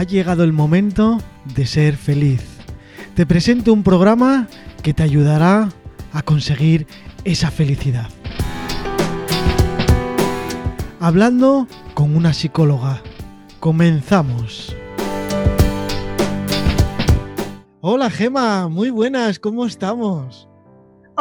ha llegado el momento de ser feliz. Te presento un programa que te ayudará a conseguir esa felicidad. Hablando con una psicóloga. Comenzamos. Hola Gema, muy buenas, ¿cómo estamos?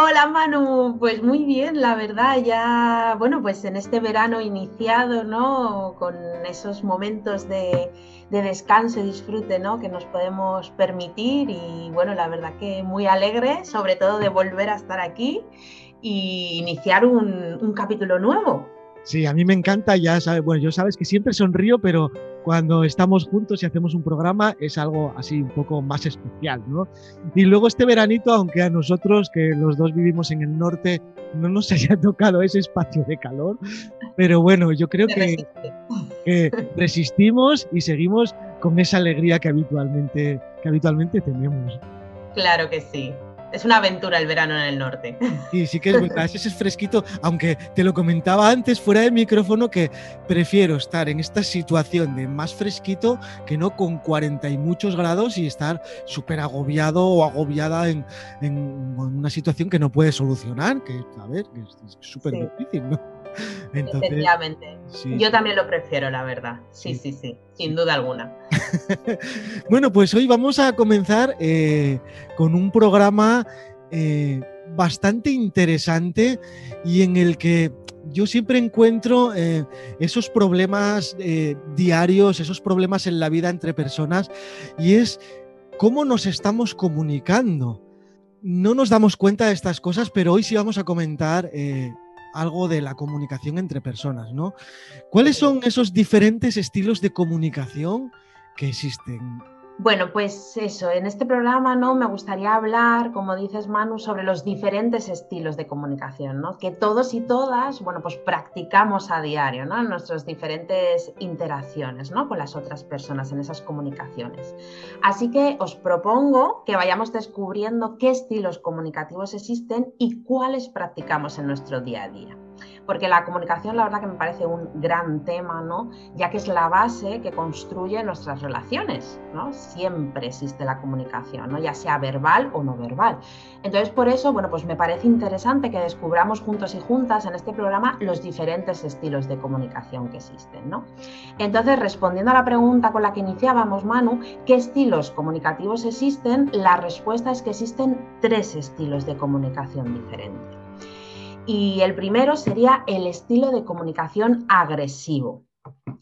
Hola Manu, pues muy bien, la verdad, ya, bueno, pues en este verano iniciado, ¿no? Con esos momentos de, descanso y disfrute, ¿no? Que nos podemos permitir y bueno, la verdad que muy alegre, sobre todo de volver a estar aquí y iniciar un, un capítulo nuevo. Sí, a mí me encanta, ya sabes, bueno, yo sabes que siempre sonrío, pero cuando estamos juntos y hacemos un programa es algo así un poco más especial, ¿no? Y luego este veranito, aunque a nosotros que los dos vivimos en el norte no nos haya tocado ese espacio de calor, pero bueno, yo creo que, que, resistimos y seguimos con esa alegría que habitualmente, que habitualmente tenemos. Claro que sí es una aventura el verano en el norte. Sí, sí que es verdad, ese es fresquito, aunque te lo comentaba antes fuera del micrófono que prefiero estar en esta situación de más fresquito que no con 40 y muchos grados y estar súper agobiado o agobiada en, una situación que no puede solucionar, que a ver, que es súper difícil, ¿no? Efectivamente. Yo también lo prefiero, la verdad. Sí, sí, sí, sin duda alguna. bueno, pues hoy vamos a comenzar eh, con un programa eh, bastante interesante y en el que yo siempre encuentro eh, esos problemas diarios, esos problemas en la vida entre personas y es cómo nos estamos comunicando. No nos damos cuenta de estas cosas, pero hoy sí vamos a comentar algo de la comunicación entre personas, ¿no? ¿Cuáles son esos diferentes estilos de comunicación que existen? Bueno, pues eso, en este programa ¿no? me gustaría hablar, como dices Manu, sobre los diferentes estilos de comunicación, ¿no? que todos y todas bueno, pues practicamos a diario ¿no? en nuestras diferentes interacciones ¿no? con las otras personas en esas comunicaciones. Así que os propongo que vayamos descubriendo qué estilos comunicativos existen y cuáles practicamos en nuestro día a día porque la comunicación la verdad que me parece un gran tema, ¿no? Ya que es la base que construye nuestras relaciones, ¿no? Siempre existe la comunicación, ¿no? Ya sea verbal o no verbal. Entonces, por eso, bueno, pues me parece interesante que descubramos juntos y juntas en este programa los diferentes estilos de comunicación que existen, ¿no? Entonces, respondiendo a la pregunta con la que iniciábamos, Manu, ¿qué estilos comunicativos existen? La respuesta es que existen tres estilos de comunicación diferentes y el primero sería el estilo de comunicación agresivo.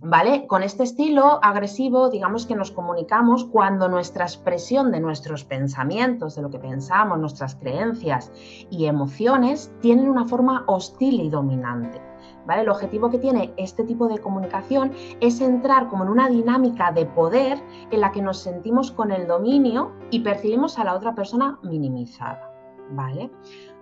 ¿Vale? Con este estilo agresivo, digamos que nos comunicamos cuando nuestra expresión de nuestros pensamientos, de lo que pensamos, nuestras creencias y emociones tienen una forma hostil y dominante. ¿Vale? El objetivo que tiene este tipo de comunicación es entrar como en una dinámica de poder en la que nos sentimos con el dominio y percibimos a la otra persona minimizada. ¿Vale?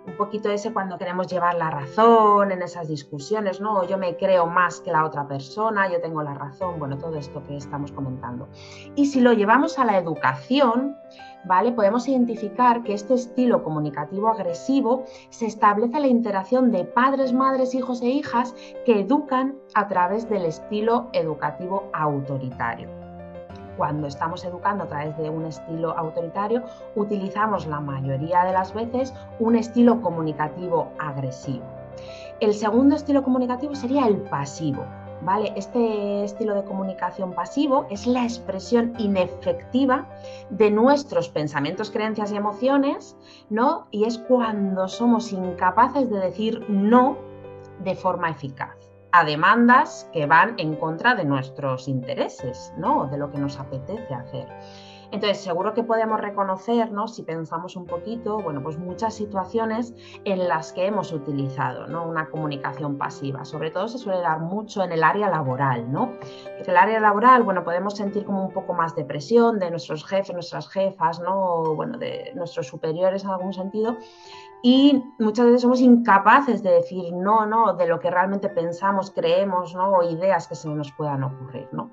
Un poquito ese cuando queremos llevar la razón en esas discusiones, ¿no? Yo me creo más que la otra persona, yo tengo la razón, bueno, todo esto que estamos comentando. Y si lo llevamos a la educación, ¿vale? Podemos identificar que este estilo comunicativo agresivo se establece en la interacción de padres, madres, hijos e hijas que educan a través del estilo educativo autoritario cuando estamos educando a través de un estilo autoritario, utilizamos la mayoría de las veces un estilo comunicativo agresivo. El segundo estilo comunicativo sería el pasivo. ¿Vale? Este estilo de comunicación pasivo es la expresión inefectiva de nuestros pensamientos, creencias y emociones, ¿no? Y es cuando somos incapaces de decir no de forma eficaz a demandas que van en contra de nuestros intereses, ¿no? De lo que nos apetece hacer. Entonces, seguro que podemos reconocernos, si pensamos un poquito, bueno, pues muchas situaciones en las que hemos utilizado ¿no? una comunicación pasiva. Sobre todo se suele dar mucho en el área laboral, ¿no? En el área laboral, bueno, podemos sentir como un poco más de presión de nuestros jefes, nuestras jefas, ¿no? Bueno, de nuestros superiores en algún sentido y muchas veces somos incapaces de decir no, no, de lo que realmente pensamos, creemos, ¿no? o ideas que se nos puedan ocurrir, ¿no?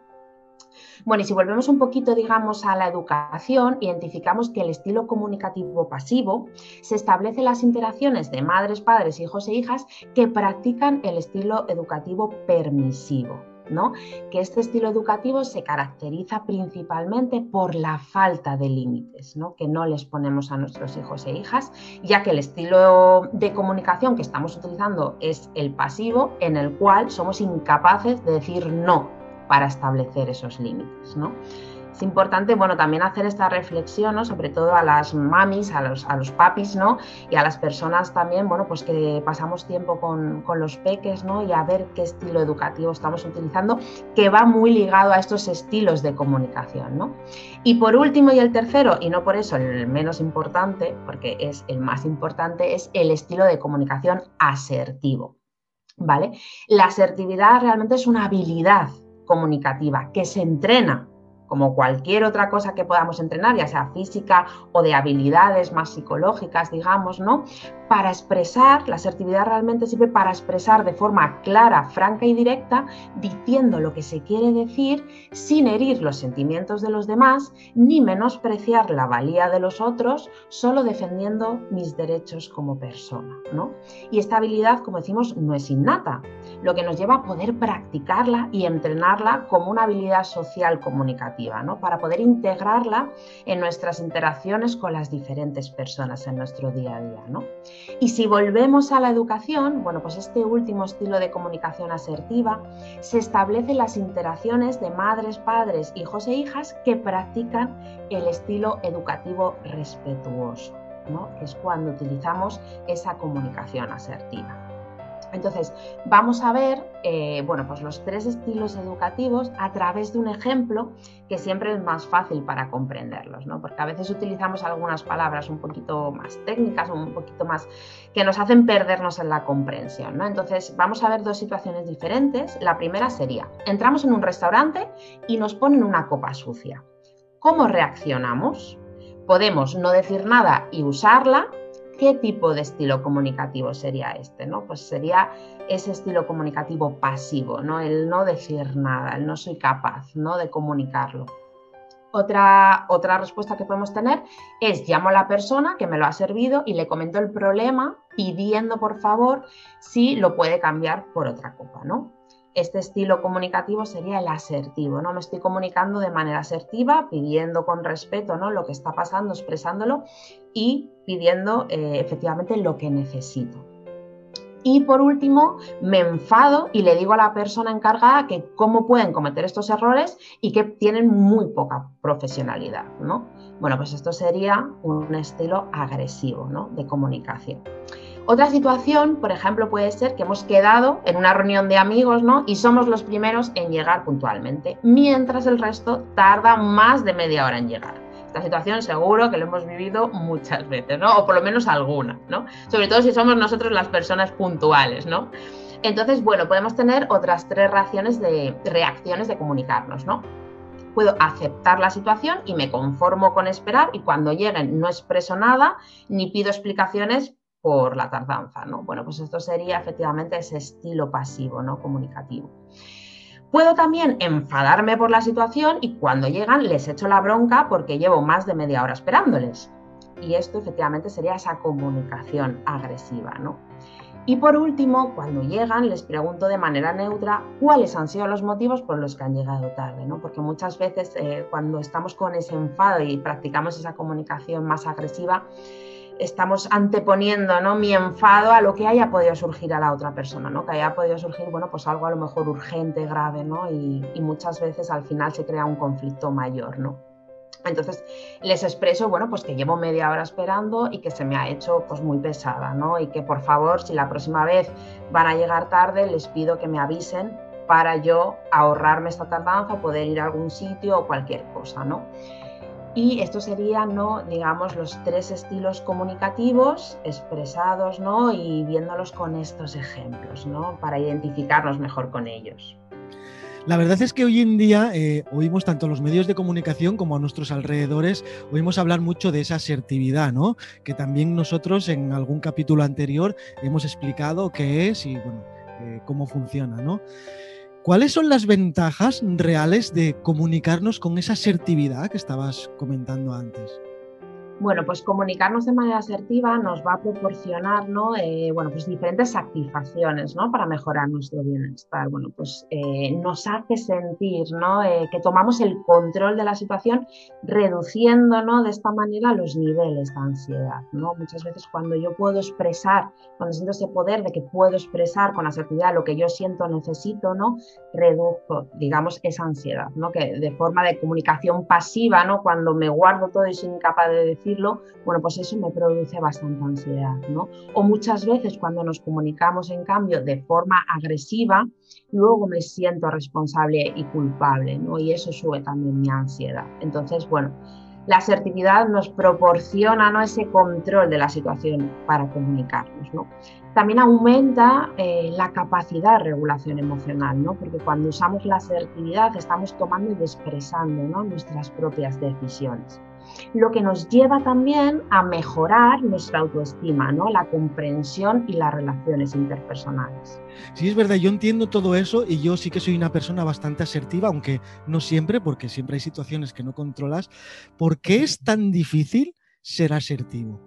Bueno, y si volvemos un poquito, digamos, a la educación, identificamos que el estilo comunicativo pasivo se establece en las interacciones de madres, padres, hijos e hijas que practican el estilo educativo permisivo. ¿No? Que este estilo educativo se caracteriza principalmente por la falta de límites, ¿no? Que no les ponemos a nuestros hijos e hijas, ya que el estilo de comunicación que estamos utilizando es el pasivo, en el cual somos incapaces de decir no para establecer esos límites, ¿no? Es importante, bueno, también hacer esta reflexión, ¿no? Sobre todo a las mamis, a los, a los papis, ¿no? Y a las personas también, bueno, pues que pasamos tiempo con, los peques, ¿no? Y a ver qué estilo educativo estamos utilizando, que va muy ligado a estos estilos de comunicación, ¿no? Y por último y el tercero, y no por eso el menos importante, porque es el más importante, es el estilo de comunicación asertivo, ¿vale? La asertividad realmente es una habilidad comunicativa que se entrena como cualquier otra cosa que podamos entrenar, ya sea física o de habilidades más psicológicas, digamos, ¿no? Para expresar, la asertividad realmente sirve para expresar de forma clara, franca y directa, diciendo lo que se quiere decir sin herir los sentimientos de los demás, ni menospreciar la valía de los otros, solo defendiendo mis derechos como persona, ¿no? Y esta habilidad, como decimos, no es innata, lo que nos lleva a poder practicarla y entrenarla como una habilidad social comunicativa para poder integrarla en nuestras interacciones con las diferentes personas en nuestro día a día. Y si volvemos a la educación, bueno, pues este último estilo de comunicación asertiva se establece las interacciones de madres, padres, hijos e hijas que practican el estilo educativo respetuoso, que es cuando utilizamos esa comunicación asertiva. Entonces, vamos a ver eh, bueno, pues los tres estilos educativos a través de un ejemplo que siempre es más fácil para comprenderlos, ¿no? porque a veces utilizamos algunas palabras un poquito más técnicas, un poquito más que nos hacen perdernos en la comprensión. ¿no? Entonces, vamos a ver dos situaciones diferentes. La primera sería, entramos en un restaurante y nos ponen una copa sucia. ¿Cómo reaccionamos? Podemos no decir nada y usarla ¿Qué tipo de estilo comunicativo sería este? ¿no? Pues sería ese estilo comunicativo pasivo, ¿no? el no decir nada, el no soy capaz ¿no? de comunicarlo. Otra, otra respuesta que podemos tener es llamo a la persona que me lo ha servido y le comento el problema pidiendo por favor si lo puede cambiar por otra copa. ¿no? Este estilo comunicativo sería el asertivo, ¿no? Me estoy comunicando de manera asertiva, pidiendo con respeto ¿no? lo que está pasando, expresándolo y pidiendo eh, efectivamente lo que necesito. Y por último, me enfado y le digo a la persona encargada que cómo pueden cometer estos errores y que tienen muy poca profesionalidad, ¿no? Bueno, pues esto sería un estilo agresivo, ¿no? De comunicación. Otra situación, por ejemplo, puede ser que hemos quedado en una reunión de amigos, ¿no? Y somos los primeros en llegar puntualmente, mientras el resto tarda más de media hora en llegar. Esta situación seguro que lo hemos vivido muchas veces, ¿no? O por lo menos alguna, ¿no? Sobre todo si somos nosotros las personas puntuales, ¿no? Entonces, bueno, podemos tener otras tres reacciones de, reacciones de comunicarnos, ¿no? puedo aceptar la situación y me conformo con esperar y cuando lleguen no expreso nada ni pido explicaciones por la tardanza, ¿no? Bueno, pues esto sería efectivamente ese estilo pasivo, ¿no? Comunicativo. Puedo también enfadarme por la situación y cuando llegan les echo la bronca porque llevo más de media hora esperándoles. Y esto efectivamente sería esa comunicación agresiva, ¿no? Y por último, cuando llegan, les pregunto de manera neutra cuáles han sido los motivos por los que han llegado tarde, ¿no? Porque muchas veces eh, cuando estamos con ese enfado y practicamos esa comunicación más agresiva, estamos anteponiendo ¿no? mi enfado a lo que haya podido surgir a la otra persona, ¿no? que haya podido surgir bueno, pues algo a lo mejor urgente, grave, ¿no? y, muchas veces al final se crea un conflicto mayor. ¿no? Entonces les expreso, bueno, pues que llevo media hora esperando y que se me ha hecho pues muy pesada, ¿no? Y que por favor, si la próxima vez van a llegar tarde, les pido que me avisen para yo ahorrarme esta tardanza, poder ir a algún sitio o cualquier cosa, ¿no? Y estos serían, ¿no? digamos, los tres estilos comunicativos expresados ¿no? y viéndolos con estos ejemplos, ¿no? para identificarnos mejor con ellos. La verdad es que hoy en día eh, oímos tanto en los medios de comunicación como a nuestros alrededores, oímos hablar mucho de esa asertividad, ¿no? Que también nosotros en algún capítulo anterior hemos explicado qué es y eh, cómo funciona, ¿no? ¿Cuáles son las ventajas reales de comunicarnos con esa asertividad que estabas comentando antes? Bueno, pues comunicarnos de manera asertiva nos va a proporcionar ¿no? Eh, bueno, pues diferentes satisfacciones ¿no? para mejorar nuestro bienestar. Bueno, pues eh, nos hace sentir ¿no? Eh, que tomamos el control de la situación reduciendo ¿no? de esta manera los niveles de ansiedad. ¿no? Muchas veces cuando yo puedo expresar, cuando siento ese poder de que puedo expresar con asertividad lo que yo siento, necesito, ¿no? reduzco, digamos, esa ansiedad, ¿no? que de forma de comunicación pasiva, ¿no? cuando me guardo todo y soy incapaz de decir bueno, pues eso me produce bastante ansiedad, ¿no? O muchas veces cuando nos comunicamos, en cambio, de forma agresiva, luego me siento responsable y culpable, ¿no? Y eso sube también mi ansiedad. Entonces, bueno, la asertividad nos proporciona ¿no? ese control de la situación para comunicarnos. ¿no? También aumenta eh, la capacidad de regulación emocional, ¿no? porque cuando usamos la asertividad estamos tomando y expresando nuestras propias decisiones lo que nos lleva también a mejorar nuestra autoestima, ¿no? la comprensión y las relaciones interpersonales. Sí, es verdad, yo entiendo todo eso y yo sí que soy una persona bastante asertiva, aunque no siempre, porque siempre hay situaciones que no controlas. ¿Por qué es tan difícil ser asertivo?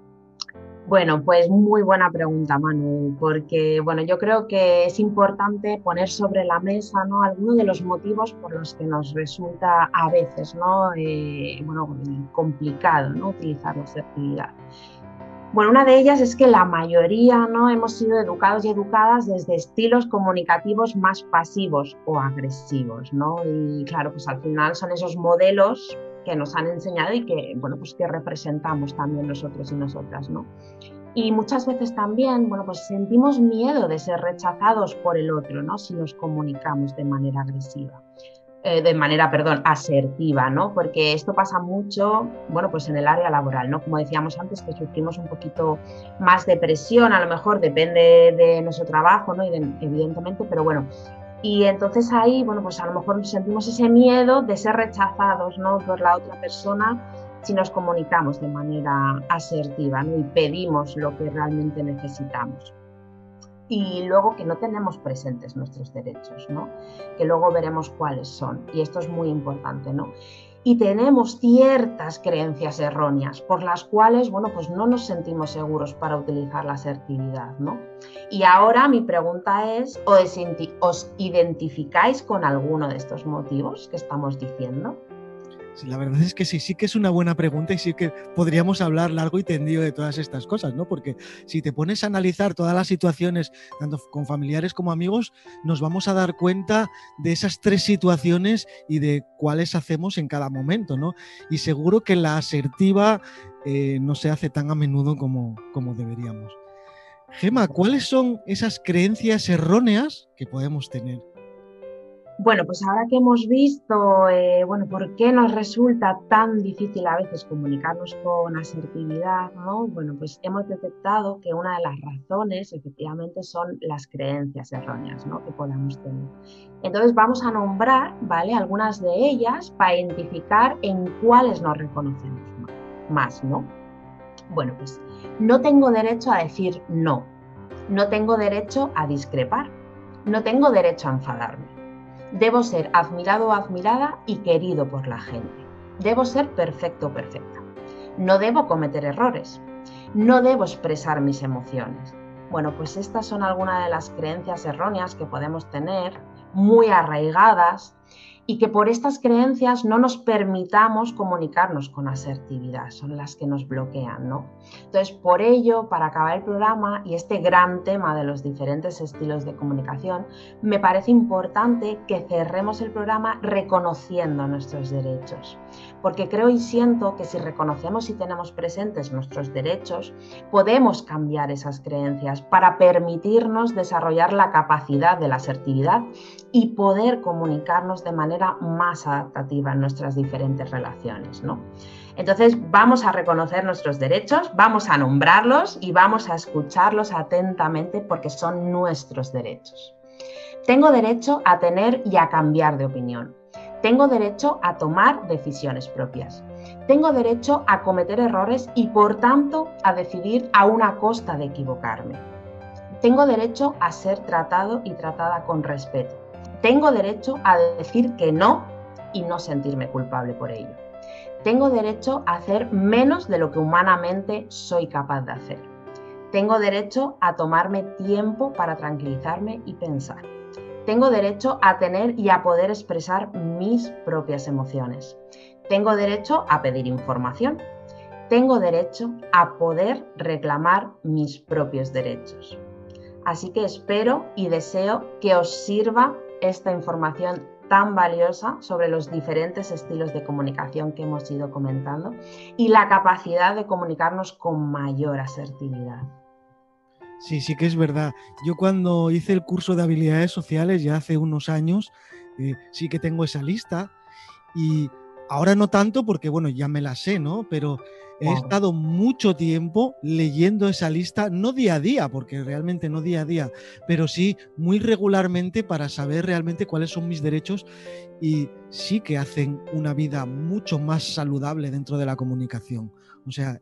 Bueno, pues muy buena pregunta, Manu, porque bueno, yo creo que es importante poner sobre la mesa ¿no? algunos de los motivos por los que nos resulta a veces ¿no? Eh, bueno, complicado ¿no? utilizar la asertividad. Bueno, una de ellas es que la mayoría no hemos sido educados y educadas desde estilos comunicativos más pasivos o agresivos, ¿no? Y claro, pues al final son esos modelos que nos han enseñado y que, bueno, pues que representamos también nosotros y nosotras, ¿no? Y muchas veces también, bueno, pues sentimos miedo de ser rechazados por el otro, ¿no? Si nos comunicamos de manera agresiva. Eh, de manera, perdón, asertiva, ¿no? Porque esto pasa mucho, bueno, pues en el área laboral, ¿no? Como decíamos antes, que sufrimos un poquito más de presión, a lo mejor depende de nuestro trabajo, ¿no? Y evidentemente, pero bueno, y entonces ahí, bueno, pues a lo mejor sentimos ese miedo de ser rechazados ¿no? por la otra persona si nos comunicamos de manera asertiva ¿no? y pedimos lo que realmente necesitamos. Y luego que no tenemos presentes nuestros derechos, ¿no? que luego veremos cuáles son. Y esto es muy importante. ¿no? Y tenemos ciertas creencias erróneas por las cuales, bueno, pues no nos sentimos seguros para utilizar la asertividad, ¿no? Y ahora mi pregunta es, ¿os identificáis con alguno de estos motivos que estamos diciendo? La verdad es que sí, sí que es una buena pregunta y sí que podríamos hablar largo y tendido de todas estas cosas, ¿no? Porque si te pones a analizar todas las situaciones, tanto con familiares como amigos, nos vamos a dar cuenta de esas tres situaciones y de cuáles hacemos en cada momento, ¿no? Y seguro que la asertiva eh, no se hace tan a menudo como, como deberíamos. Gema, ¿cuáles son esas creencias erróneas que podemos tener? Bueno, pues ahora que hemos visto, eh, bueno, por qué nos resulta tan difícil a veces comunicarnos con asertividad, ¿no? Bueno, pues hemos detectado que una de las razones efectivamente son las creencias erróneas, ¿no? Que podamos tener. Entonces vamos a nombrar, ¿vale? Algunas de ellas para identificar en cuáles nos reconocemos más, ¿no? Bueno, pues no tengo derecho a decir no, no tengo derecho a discrepar, no tengo derecho a enfadarme Debo ser admirado o admirada y querido por la gente. Debo ser perfecto o perfecta. No debo cometer errores. No debo expresar mis emociones. Bueno, pues estas son algunas de las creencias erróneas que podemos tener, muy arraigadas, y que por estas creencias no nos permitamos comunicarnos con asertividad, son las que nos bloquean, ¿no? Entonces, por ello, para acabar el programa y este gran tema de los diferentes estilos de comunicación, me parece importante que cerremos el programa reconociendo nuestros derechos, porque creo y siento que si reconocemos y tenemos presentes nuestros derechos, podemos cambiar esas creencias para permitirnos desarrollar la capacidad de la asertividad y poder comunicarnos de manera más adaptativa en nuestras diferentes relaciones. ¿no? Entonces vamos a reconocer nuestros derechos, vamos a nombrarlos y vamos a escucharlos atentamente porque son nuestros derechos. Tengo derecho a tener y a cambiar de opinión. Tengo derecho a tomar decisiones propias. Tengo derecho a cometer errores y por tanto a decidir a una costa de equivocarme. Tengo derecho a ser tratado y tratada con respeto tengo derecho a decir que no y no sentirme culpable por ello. Tengo derecho a hacer menos de lo que humanamente soy capaz de hacer. Tengo derecho a tomarme tiempo para tranquilizarme y pensar. Tengo derecho a tener y a poder expresar mis propias emociones. Tengo derecho a pedir información. Tengo derecho a poder reclamar mis propios derechos. Así que espero y deseo que os sirva esta información tan valiosa sobre los diferentes estilos de comunicación que hemos ido comentando y la capacidad de comunicarnos con mayor asertividad. Sí, sí que es verdad. Yo cuando hice el curso de habilidades sociales ya hace unos años, eh, sí que tengo esa lista y ahora no tanto porque, bueno, ya me la sé, ¿no? Pero he estado mucho tiempo leyendo esa lista, no día a día, porque realmente no día a día, pero sí muy regularmente para saber realmente cuáles son mis derechos y sí que hacen una vida mucho más saludable dentro de la comunicación. O sea,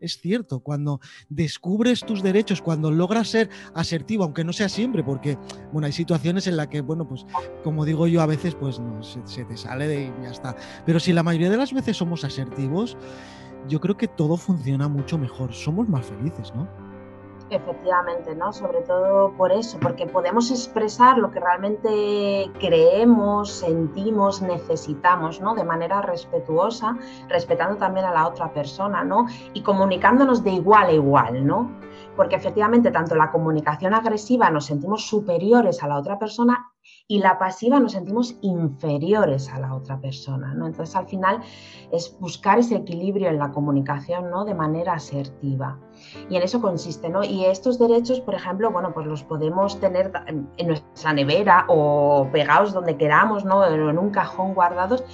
es cierto, cuando descubres tus derechos, cuando logras ser asertivo, aunque no sea siempre, porque bueno, hay situaciones en las que, bueno, pues como digo yo, a veces pues no, se, se te sale de y ya está. Pero si la mayoría de las veces somos asertivos, yo creo que todo funciona mucho mejor, somos más felices, ¿no? Efectivamente, ¿no? Sobre todo por eso, porque podemos expresar lo que realmente creemos, sentimos, necesitamos, ¿no? De manera respetuosa, respetando también a la otra persona, ¿no? Y comunicándonos de igual a igual, ¿no? Porque efectivamente tanto la comunicación agresiva nos sentimos superiores a la otra persona y la pasiva nos sentimos inferiores a la otra persona, ¿no? Entonces al final es buscar ese equilibrio en la comunicación, ¿no? De manera asertiva. Y en eso consiste, ¿no? Y estos derechos, por ejemplo, bueno, pues los podemos tener en nuestra nevera o pegados donde queramos, ¿no? En un cajón guardados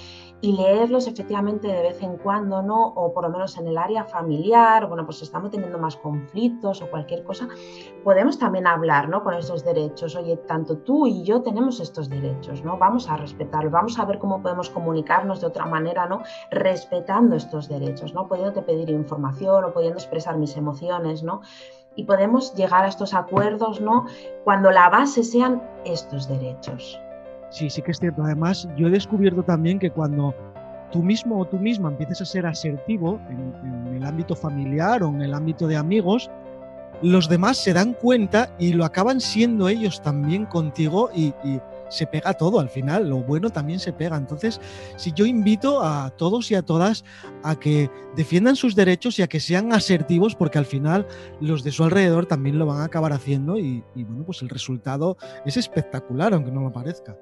y leerlos efectivamente de vez en cuando, ¿no? O por lo menos en el área familiar, bueno, pues estamos teniendo más conflictos o cualquier cosa, podemos también hablar, ¿no? Con esos derechos. Oye, tanto tú y yo tenemos estos derechos, ¿no? Vamos a respetarlos, vamos a ver cómo podemos comunicarnos de otra manera, ¿no? Respetando estos derechos, ¿no? Pudiéndote pedir información o pudiendo expresar mis emociones, ¿no? Y podemos llegar a estos acuerdos, ¿no? Cuando la base sean estos derechos. Sí, sí que es cierto. Además, yo he descubierto también que cuando tú mismo o tú misma empieces a ser asertivo en, el ámbito familiar o en el ámbito de amigos, los demás se dan cuenta y lo acaban siendo ellos también contigo y, se pega todo al final, lo bueno también se pega. Entonces, si yo invito a todos y a todas a que defiendan sus derechos y a que sean asertivos, porque al final los de su alrededor también lo van a acabar haciendo y, y bueno, pues el resultado es espectacular, aunque no lo parezca.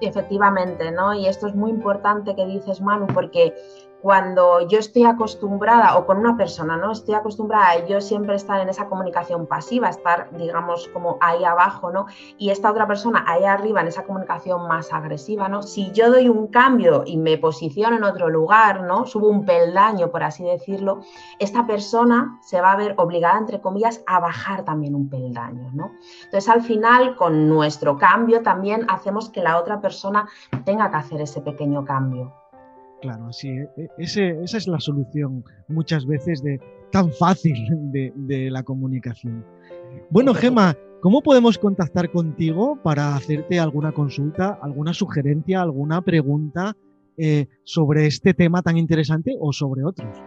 Efectivamente, ¿no? Y esto es muy importante que dices, Manu, porque cuando yo estoy acostumbrada, o con una persona, ¿no? Estoy acostumbrada a yo siempre estar en esa comunicación pasiva, estar, digamos, como ahí abajo, ¿no? Y esta otra persona ahí arriba en esa comunicación más agresiva, ¿no? Si yo doy un cambio y me posiciono en otro lugar, ¿no? Subo un peldaño, por así decirlo, esta persona se va a ver obligada, entre comillas, a bajar también un peldaño, ¿no? Entonces, al final, con nuestro cambio también hacemos que la otra persona tenga que hacer ese pequeño cambio. Claro, sí, e, e, esa es la solución muchas veces de tan fácil de, la comunicación. Bueno, Gema, ¿cómo podemos contactar contigo para hacerte alguna consulta, alguna sugerencia, alguna pregunta eh, sobre este tema tan interesante o sobre otros?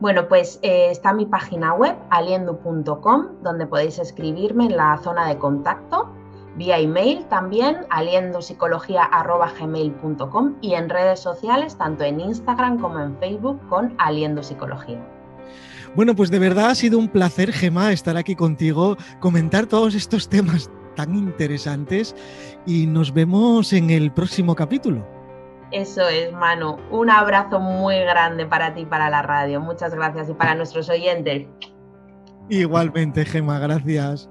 Bueno, pues eh, está mi página web, aliendo.com, donde podéis escribirme en la zona de contacto vía email también, aliendopsicología.gmail.com y en redes sociales, tanto en Instagram como en Facebook, con Aliendo Psicología. Bueno, pues de verdad ha sido un placer, Gema, estar aquí contigo, comentar todos estos temas tan interesantes y nos vemos en el próximo capítulo. Eso es, Manu. Un abrazo muy grande para ti y para la radio. Muchas gracias y para nuestros oyentes. Igualmente, Gema, gracias.